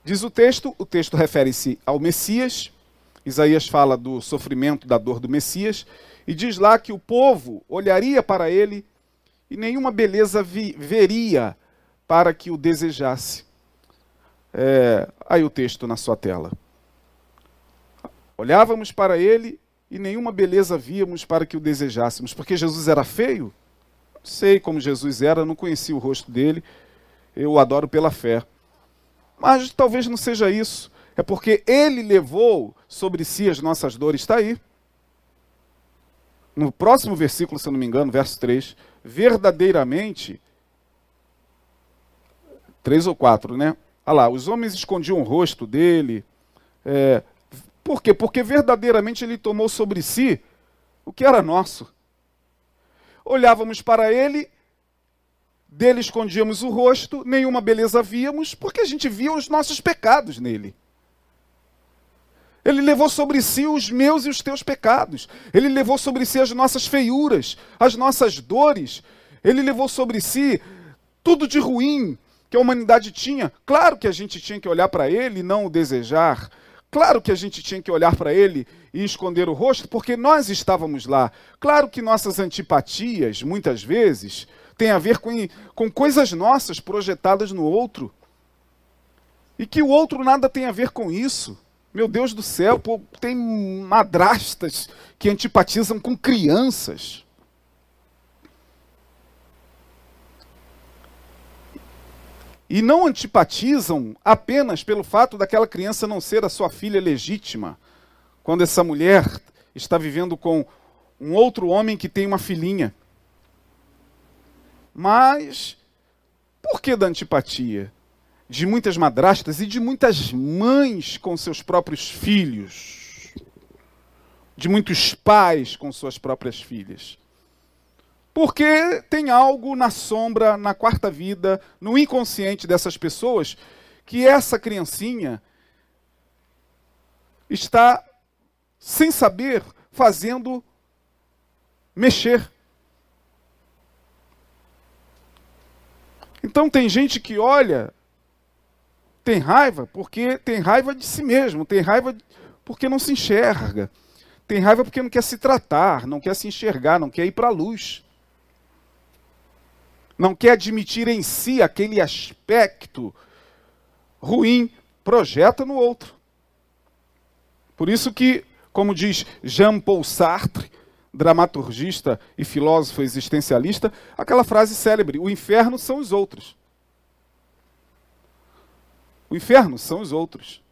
Diz o texto, o texto refere-se ao Messias. Isaías fala do sofrimento, da dor do Messias, e diz lá que o povo olharia para ele e nenhuma beleza vi, veria para que o desejasse. É, aí o texto na sua tela. Olhávamos para ele e nenhuma beleza víamos para que o desejássemos, porque Jesus era feio? sei como Jesus era, não conheci o rosto dele, eu o adoro pela fé. Mas talvez não seja isso, é porque ele levou sobre si as nossas dores, está aí. No próximo versículo, se eu não me engano, verso 3, verdadeiramente, 3 ou 4, né? Olha lá, os homens escondiam o rosto dele. É, por quê? Porque verdadeiramente ele tomou sobre si o que era nosso olhávamos para ele, dele escondíamos o rosto, nenhuma beleza víamos, porque a gente via os nossos pecados nele. Ele levou sobre si os meus e os teus pecados. Ele levou sobre si as nossas feiuras, as nossas dores. Ele levou sobre si tudo de ruim que a humanidade tinha. Claro que a gente tinha que olhar para ele e não o desejar. Claro que a gente tinha que olhar para ele e esconder o rosto, porque nós estávamos lá. Claro que nossas antipatias, muitas vezes, têm a ver com, com coisas nossas projetadas no outro. E que o outro nada tem a ver com isso. Meu Deus do céu, pô, tem madrastas que antipatizam com crianças. E não antipatizam apenas pelo fato daquela criança não ser a sua filha legítima, quando essa mulher está vivendo com um outro homem que tem uma filhinha. Mas por que da antipatia? De muitas madrastas e de muitas mães com seus próprios filhos, de muitos pais com suas próprias filhas. Porque tem algo na sombra, na quarta vida, no inconsciente dessas pessoas, que essa criancinha está, sem saber, fazendo mexer. Então tem gente que olha, tem raiva porque tem raiva de si mesmo, tem raiva porque não se enxerga, tem raiva porque não quer se tratar, não quer se enxergar, não quer ir para a luz não quer admitir em si aquele aspecto ruim, projeta no outro. Por isso que, como diz Jean-Paul Sartre, dramaturgista e filósofo existencialista, aquela frase célebre: o inferno são os outros. O inferno são os outros.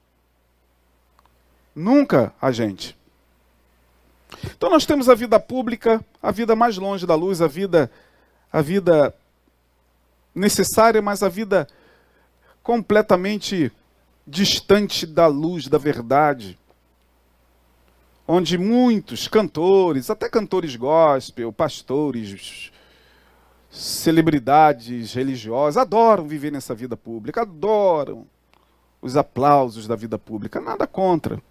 Nunca a gente. Então nós temos a vida pública, a vida mais longe da luz, a vida a vida necessária, mas a vida completamente distante da luz da verdade. Onde muitos cantores, até cantores gospel, pastores, celebridades religiosas, adoram viver nessa vida pública, adoram os aplausos da vida pública, nada contra.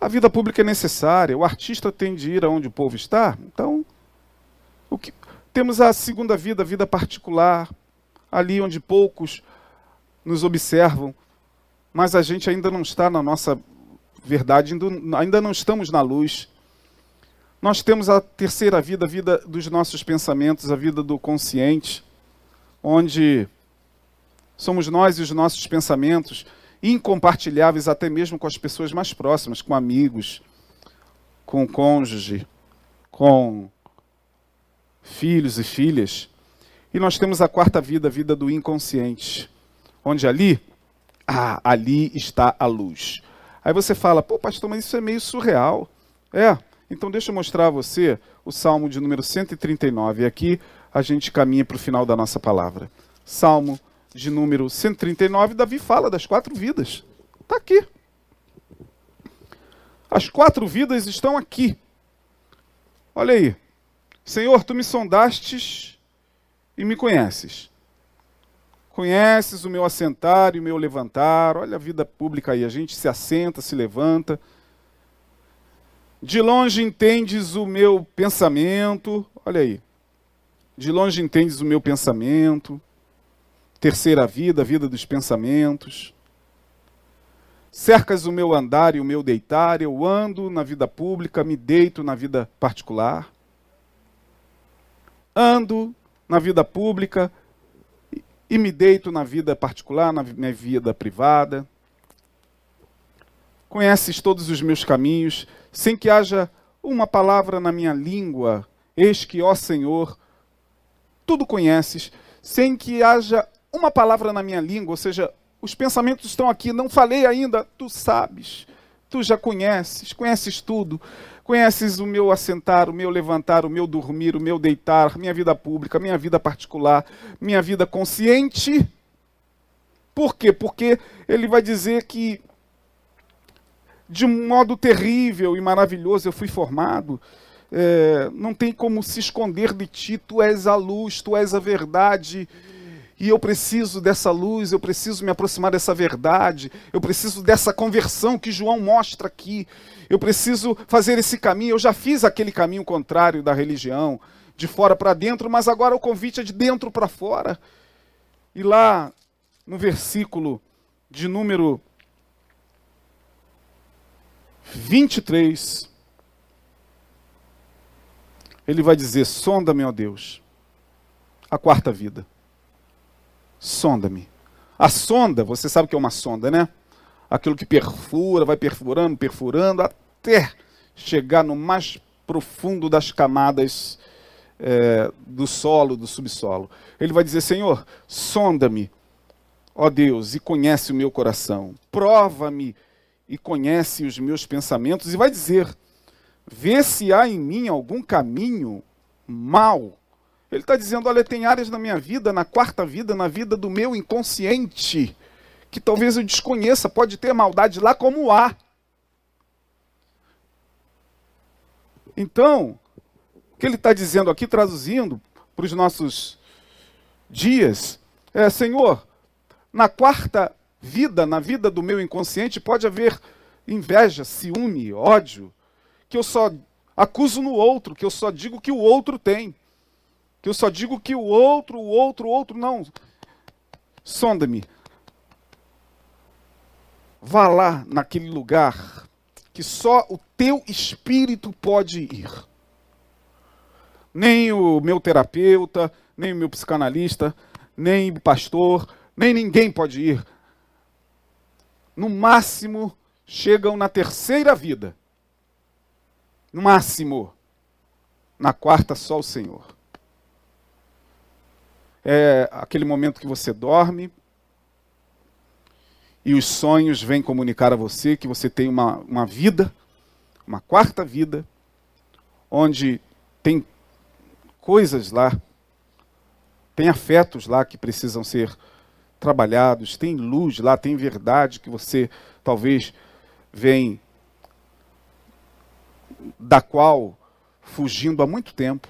A vida pública é necessária, o artista tem de ir aonde o povo está, então o que, temos a segunda vida, a vida particular, ali onde poucos nos observam, mas a gente ainda não está na nossa verdade, ainda não estamos na luz. Nós temos a terceira vida, a vida dos nossos pensamentos, a vida do consciente, onde somos nós e os nossos pensamentos incompartilháveis até mesmo com as pessoas mais próximas, com amigos, com cônjuge, com filhos e filhas. E nós temos a quarta vida, a vida do inconsciente, onde ali, ah, ali está a luz. Aí você fala, pô, pastor, mas isso é meio surreal. É, então deixa eu mostrar a você o Salmo de número 139. E aqui a gente caminha para o final da nossa palavra. Salmo de número 139, Davi fala das quatro vidas. Está aqui. As quatro vidas estão aqui. Olha aí. Senhor, tu me sondastes e me conheces. Conheces o meu assentar e o meu levantar. Olha a vida pública aí, a gente se assenta, se levanta. De longe entendes o meu pensamento. Olha aí. De longe entendes o meu pensamento. Terceira vida, a vida dos pensamentos. Cercas o meu andar e o meu deitar, eu ando na vida pública, me deito na vida particular. Ando na vida pública e me deito na vida particular, na minha vida privada. Conheces todos os meus caminhos, sem que haja uma palavra na minha língua. Eis que, ó Senhor, tudo conheces, sem que haja uma palavra na minha língua, ou seja, os pensamentos estão aqui, não falei ainda, tu sabes, tu já conheces, conheces tudo. Conheces o meu assentar, o meu levantar, o meu dormir, o meu deitar, minha vida pública, minha vida particular, minha vida consciente. Por quê? Porque ele vai dizer que de um modo terrível e maravilhoso eu fui formado. É, não tem como se esconder de ti, tu és a luz, tu és a verdade e eu preciso dessa luz, eu preciso me aproximar dessa verdade, eu preciso dessa conversão que João mostra aqui. Eu preciso fazer esse caminho. Eu já fiz aquele caminho contrário da religião, de fora para dentro, mas agora o convite é de dentro para fora. E lá no versículo de número 23, ele vai dizer: Sonda-me, ó Deus, a quarta vida sonda-me. A sonda, você sabe que é uma sonda, né? Aquilo que perfura, vai perfurando, perfurando, até chegar no mais profundo das camadas é, do solo, do subsolo. Ele vai dizer: Senhor, sonda-me, ó Deus, e conhece o meu coração. Prova-me e conhece os meus pensamentos. E vai dizer: vê se há em mim algum caminho mal ele está dizendo: olha, tem áreas na minha vida, na quarta vida, na vida do meu inconsciente, que talvez eu desconheça, pode ter maldade lá como há. Então, o que ele está dizendo aqui, traduzindo para os nossos dias, é: Senhor, na quarta vida, na vida do meu inconsciente, pode haver inveja, ciúme, ódio, que eu só acuso no outro, que eu só digo que o outro tem que eu só digo que o outro, o outro, o outro, não. Sonda-me. Vá lá naquele lugar que só o teu espírito pode ir. Nem o meu terapeuta, nem o meu psicanalista, nem o pastor, nem ninguém pode ir. No máximo, chegam na terceira vida. No máximo. Na quarta, só o Senhor é aquele momento que você dorme e os sonhos vêm comunicar a você que você tem uma, uma vida, uma quarta vida, onde tem coisas lá, tem afetos lá que precisam ser trabalhados, tem luz lá, tem verdade que você talvez vem da qual fugindo há muito tempo,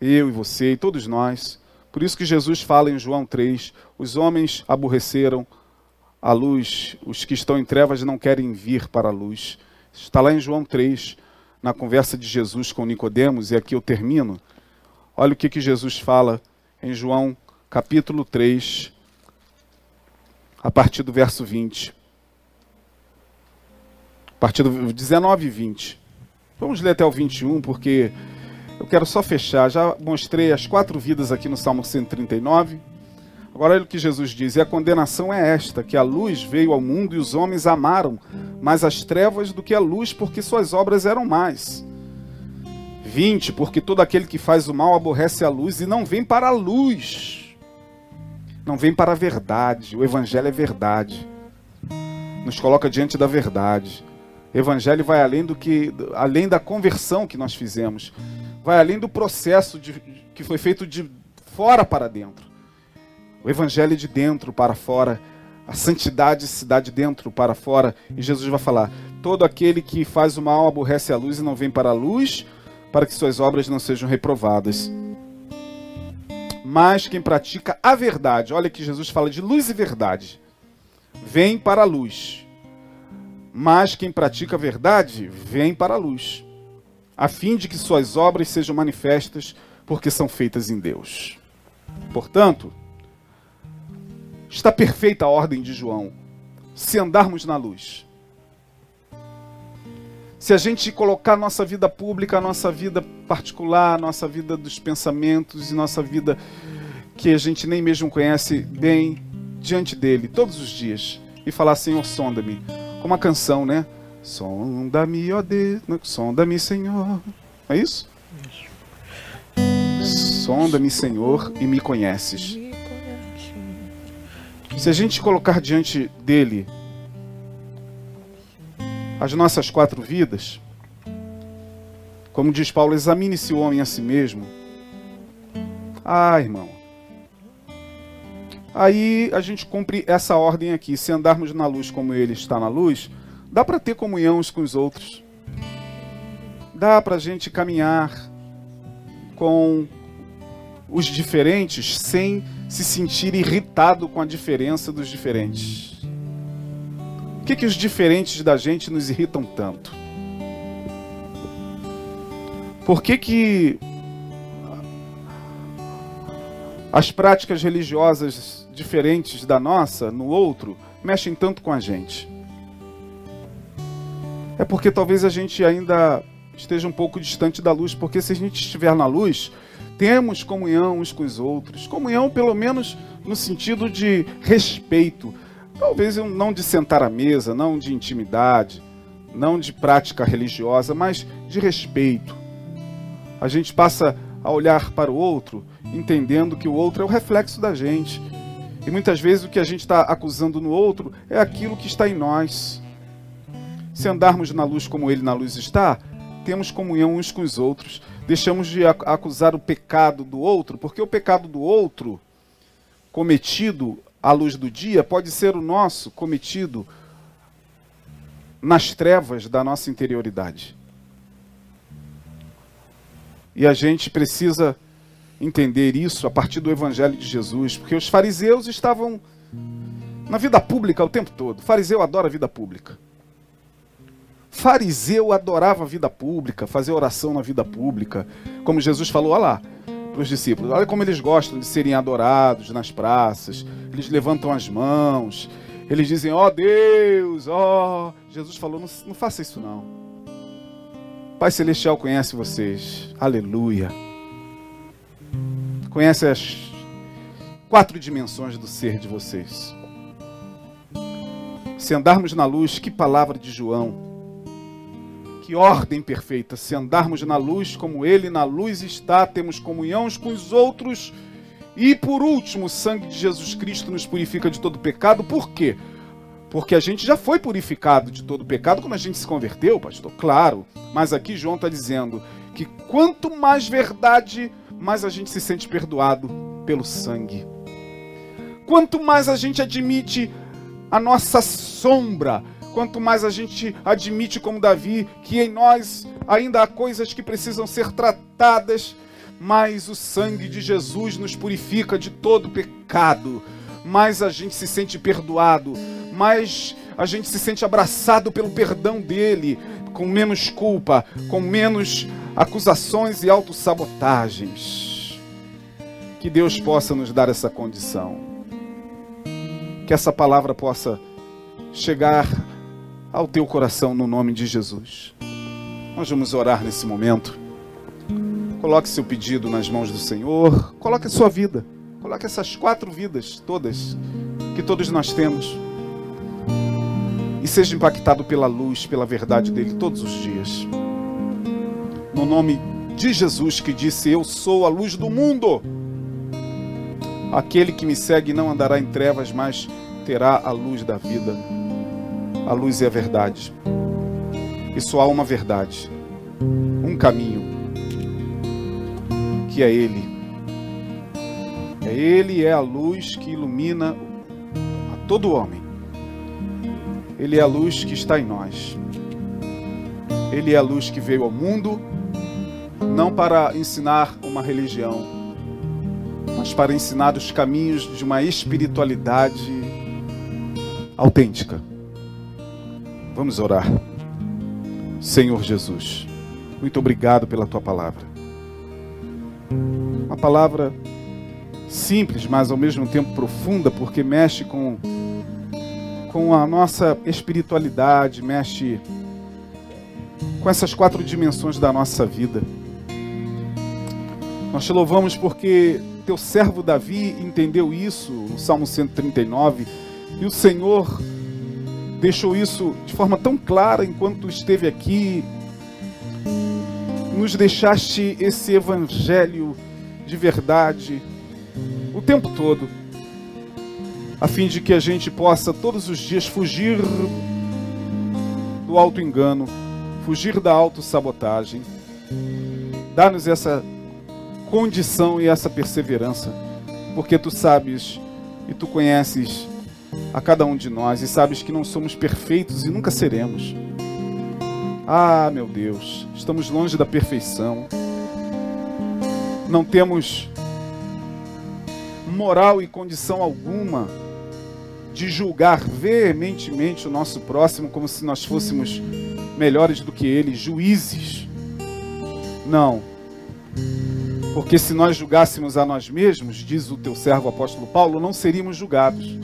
eu e você e todos nós. Por isso que Jesus fala em João 3: os homens aborreceram a luz, os que estão em trevas não querem vir para a luz. Está lá em João 3, na conversa de Jesus com Nicodemos, e aqui eu termino. Olha o que, que Jesus fala em João capítulo 3, a partir do verso 20. A partir do 19 e 20. Vamos ler até o 21, porque eu quero só fechar. Já mostrei as quatro vidas aqui no Salmo 139. Agora olha o que Jesus diz: E a condenação é esta: que a luz veio ao mundo e os homens amaram mais as trevas do que a luz, porque suas obras eram mais. 20. Porque todo aquele que faz o mal aborrece a luz e não vem para a luz. Não vem para a verdade. O Evangelho é verdade. Nos coloca diante da verdade. O Evangelho vai além do que, além da conversão que nós fizemos vai além do processo de, que foi feito de fora para dentro. O evangelho é de dentro para fora. A santidade se dá de dentro para fora. E Jesus vai falar: todo aquele que faz o mal aborrece a luz e não vem para a luz, para que suas obras não sejam reprovadas. Mas quem pratica a verdade, olha que Jesus fala de luz e verdade, vem para a luz. Mas quem pratica a verdade, vem para a luz a fim de que suas obras sejam manifestas, porque são feitas em Deus. Portanto, está perfeita a ordem de João. Se andarmos na luz, se a gente colocar nossa vida pública, nossa vida particular, nossa vida dos pensamentos e nossa vida que a gente nem mesmo conhece bem diante dele todos os dias e falar Senhor, sonda-me, como a canção, né? Sonda-me, ó Deus, sonda-me, Senhor. É isso? Sonda-me, Senhor, e me conheces. Se a gente colocar diante dele as nossas quatro vidas, como diz Paulo, examine-se o homem a si mesmo. Ah, irmão. Aí a gente cumpre essa ordem aqui. Se andarmos na luz como ele está na luz, dá para ter comunhão uns com os outros. Dá para a gente caminhar com os diferentes sem se sentir irritado com a diferença dos diferentes que, que os diferentes da gente nos irritam tanto? Por que, que as práticas religiosas diferentes da nossa, no outro, mexem tanto com a gente? É porque talvez a gente ainda esteja um pouco distante da luz, porque se a gente estiver na luz, temos comunhão uns com os outros. Comunhão, pelo menos no sentido de respeito, Talvez não de sentar à mesa, não de intimidade, não de prática religiosa, mas de respeito. A gente passa a olhar para o outro, entendendo que o outro é o reflexo da gente. E muitas vezes o que a gente está acusando no outro é aquilo que está em nós. Se andarmos na luz como ele na luz está, temos comunhão uns com os outros. Deixamos de acusar o pecado do outro, porque o pecado do outro cometido à luz do dia pode ser o nosso cometido nas trevas da nossa interioridade. E a gente precisa entender isso a partir do Evangelho de Jesus, porque os fariseus estavam na vida pública o tempo todo. O fariseu adora a vida pública. Fariseu adorava a vida pública, fazer oração na vida pública. Como Jesus falou, olha lá, para os discípulos. Olha como eles gostam de serem adorados nas praças. Eles levantam as mãos. Eles dizem, ó oh, Deus, ó. Oh. Jesus falou, não, não faça isso não. Pai Celestial conhece vocês. Aleluia. Conhece as quatro dimensões do ser de vocês. Se andarmos na luz, que palavra de João que ordem perfeita! Se andarmos na luz como Ele na luz está, temos comunhão com os outros. E por último, o sangue de Jesus Cristo nos purifica de todo pecado. Por quê? Porque a gente já foi purificado de todo pecado quando a gente se converteu, pastor. Claro. Mas aqui João está dizendo que quanto mais verdade, mais a gente se sente perdoado pelo sangue. Quanto mais a gente admite a nossa sombra, quanto mais a gente admite, como Davi, que em nós ainda há coisas que precisam ser tratadas, mais o sangue de Jesus nos purifica de todo pecado, mais a gente se sente perdoado, mais a gente se sente abraçado pelo perdão dele, com menos culpa, com menos acusações e autossabotagens. Que Deus possa nos dar essa condição. Que essa palavra possa chegar ao teu coração no nome de Jesus. Nós vamos orar nesse momento. Coloque seu pedido nas mãos do Senhor. Coloque a sua vida. Coloque essas quatro vidas todas que todos nós temos. E seja impactado pela luz, pela verdade dele todos os dias. No nome de Jesus que disse: Eu sou a luz do mundo. Aquele que me segue não andará em trevas, mas terá a luz da vida a luz e a verdade. E só há uma verdade, um caminho, que é Ele. É Ele é a luz que ilumina a todo homem. Ele é a luz que está em nós. Ele é a luz que veio ao mundo não para ensinar uma religião, mas para ensinar os caminhos de uma espiritualidade autêntica. Vamos orar. Senhor Jesus, muito obrigado pela tua palavra. palavra simples, mas ao mesmo tempo profunda, porque mexe com, com a nossa espiritualidade, mexe com essas quatro dimensões da nossa vida. Nós te louvamos porque teu servo Davi entendeu isso no Salmo 139 e o Senhor deixou isso de forma tão clara enquanto esteve aqui. Nos deixaste esse evangelho de verdade o tempo todo, a fim de que a gente possa todos os dias fugir do auto-engano, fugir da autossabotagem. Dá-nos essa condição e essa perseverança, porque tu sabes e tu conheces a cada um de nós e sabes que não somos perfeitos e nunca seremos. Ah, meu Deus, estamos longe da perfeição. Não temos moral e condição alguma de julgar veementemente o nosso próximo como se nós fôssemos melhores do que ele, juízes. Não. Porque se nós julgássemos a nós mesmos, diz o teu servo apóstolo Paulo, não seríamos julgados.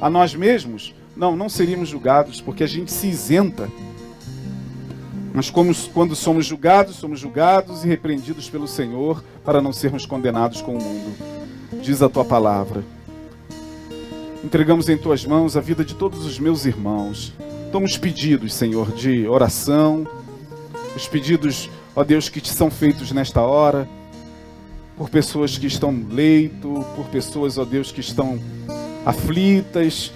A nós mesmos, não, não seríamos julgados, porque a gente se isenta. Mas como, quando somos julgados, somos julgados e repreendidos pelo Senhor para não sermos condenados com o mundo. Diz a tua palavra. Entregamos em tuas mãos a vida de todos os meus irmãos. Toma os pedidos, Senhor, de oração, os pedidos, ó Deus, que te são feitos nesta hora, por pessoas que estão no leito, por pessoas, ó Deus, que estão aflitas,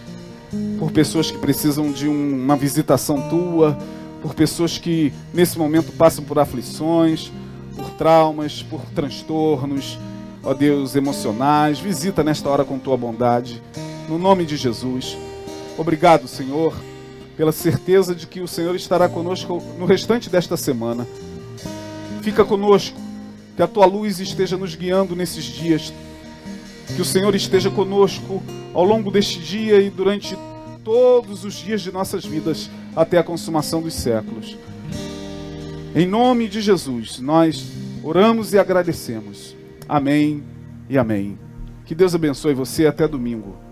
por pessoas que precisam de um, uma visitação tua, por pessoas que nesse momento passam por aflições, por traumas, por transtornos, ó Deus, emocionais. Visita nesta hora com tua bondade, no nome de Jesus. Obrigado, Senhor, pela certeza de que o Senhor estará conosco no restante desta semana. Fica conosco, que a tua luz esteja nos guiando nesses dias. Que o Senhor esteja conosco ao longo deste dia e durante todos os dias de nossas vidas até a consumação dos séculos. Em nome de Jesus, nós oramos e agradecemos. Amém e amém. Que Deus abençoe você até domingo.